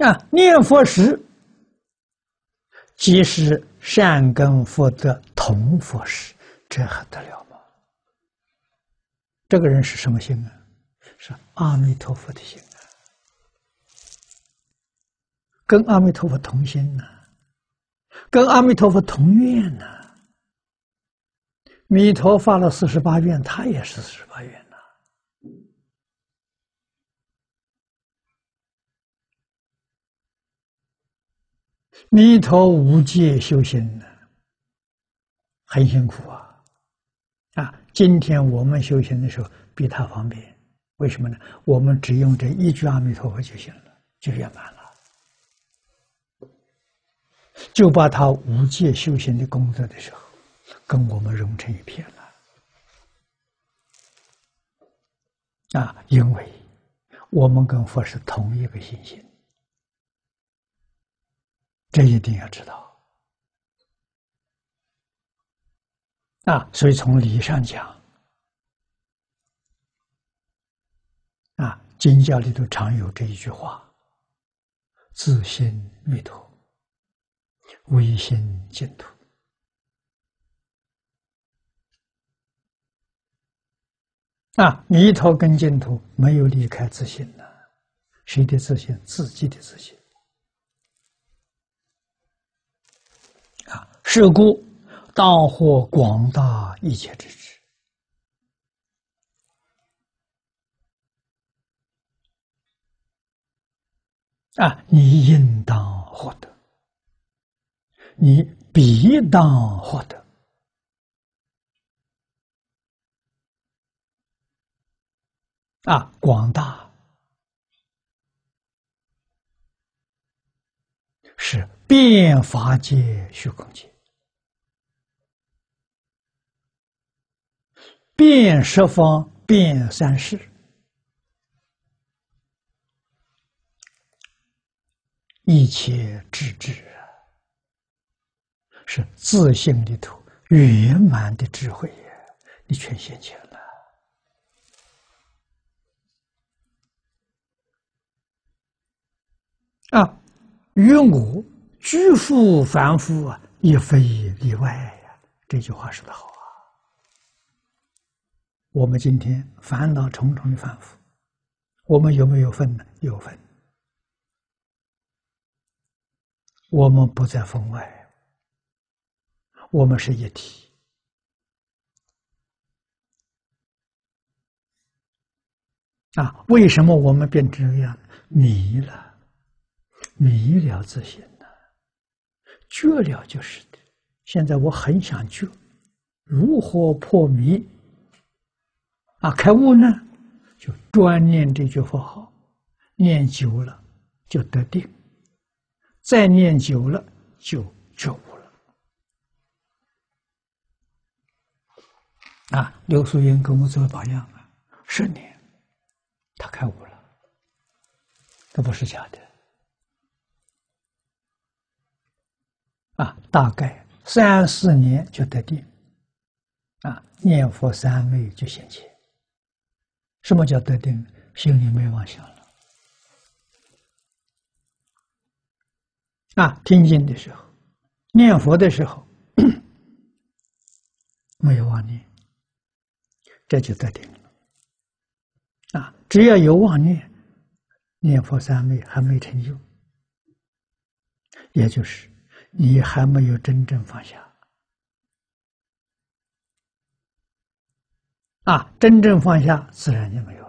啊，念佛时即是善根福德同佛时，这还得了吗？这个人是什么心啊？是阿弥陀佛的心啊，跟阿弥陀佛同心呐，跟阿弥陀佛同愿呐。弥陀发了四十八愿，他也是四十八愿。弥陀无界修行呢，很辛苦啊！啊，今天我们修行的时候比他方便，为什么呢？我们只用这一句阿弥陀佛就行了，就圆满了，就把他无界修行的工作的时候，跟我们融成一片了。啊，因为我们跟佛是同一个心性。这一定要知道啊！所以从理上讲，啊，经教里头常有这一句话：“自心弥陀，唯心净土。”啊，弥陀跟净土没有离开自信呢，谁的自信？自己的自信。是故，当获广大一切之智啊！你应当获得，你必当获得啊！广大是变法界虚空界。遍十方，遍三世，一切智智啊，是自信里头圆满的智慧呀！你全现前了啊！与我居富凡夫啊，也非例外呀！这句话说的好。我们今天烦恼重重的反复，我们有没有分呢？有分。我们不在分外，我们是一体。啊，为什么我们变成这样？迷了，迷了自信了，觉了就是的。现在我很想觉，如何破迷？啊，开悟呢，就专念这句佛号，念久了就得定，再念久了就觉悟了。啊，刘素英给我们做榜样啊，十年，他开悟了，这不是假的。啊，大概三四年就得定，啊，念佛三昧就现前。什么叫得定？心里没妄想了。啊，听经的时候，念佛的时候，没有妄念，这就得定了。啊，只要有妄念，念佛三昧还没成就，也就是你还没有真正放下。啊，真正放下，自然就没有。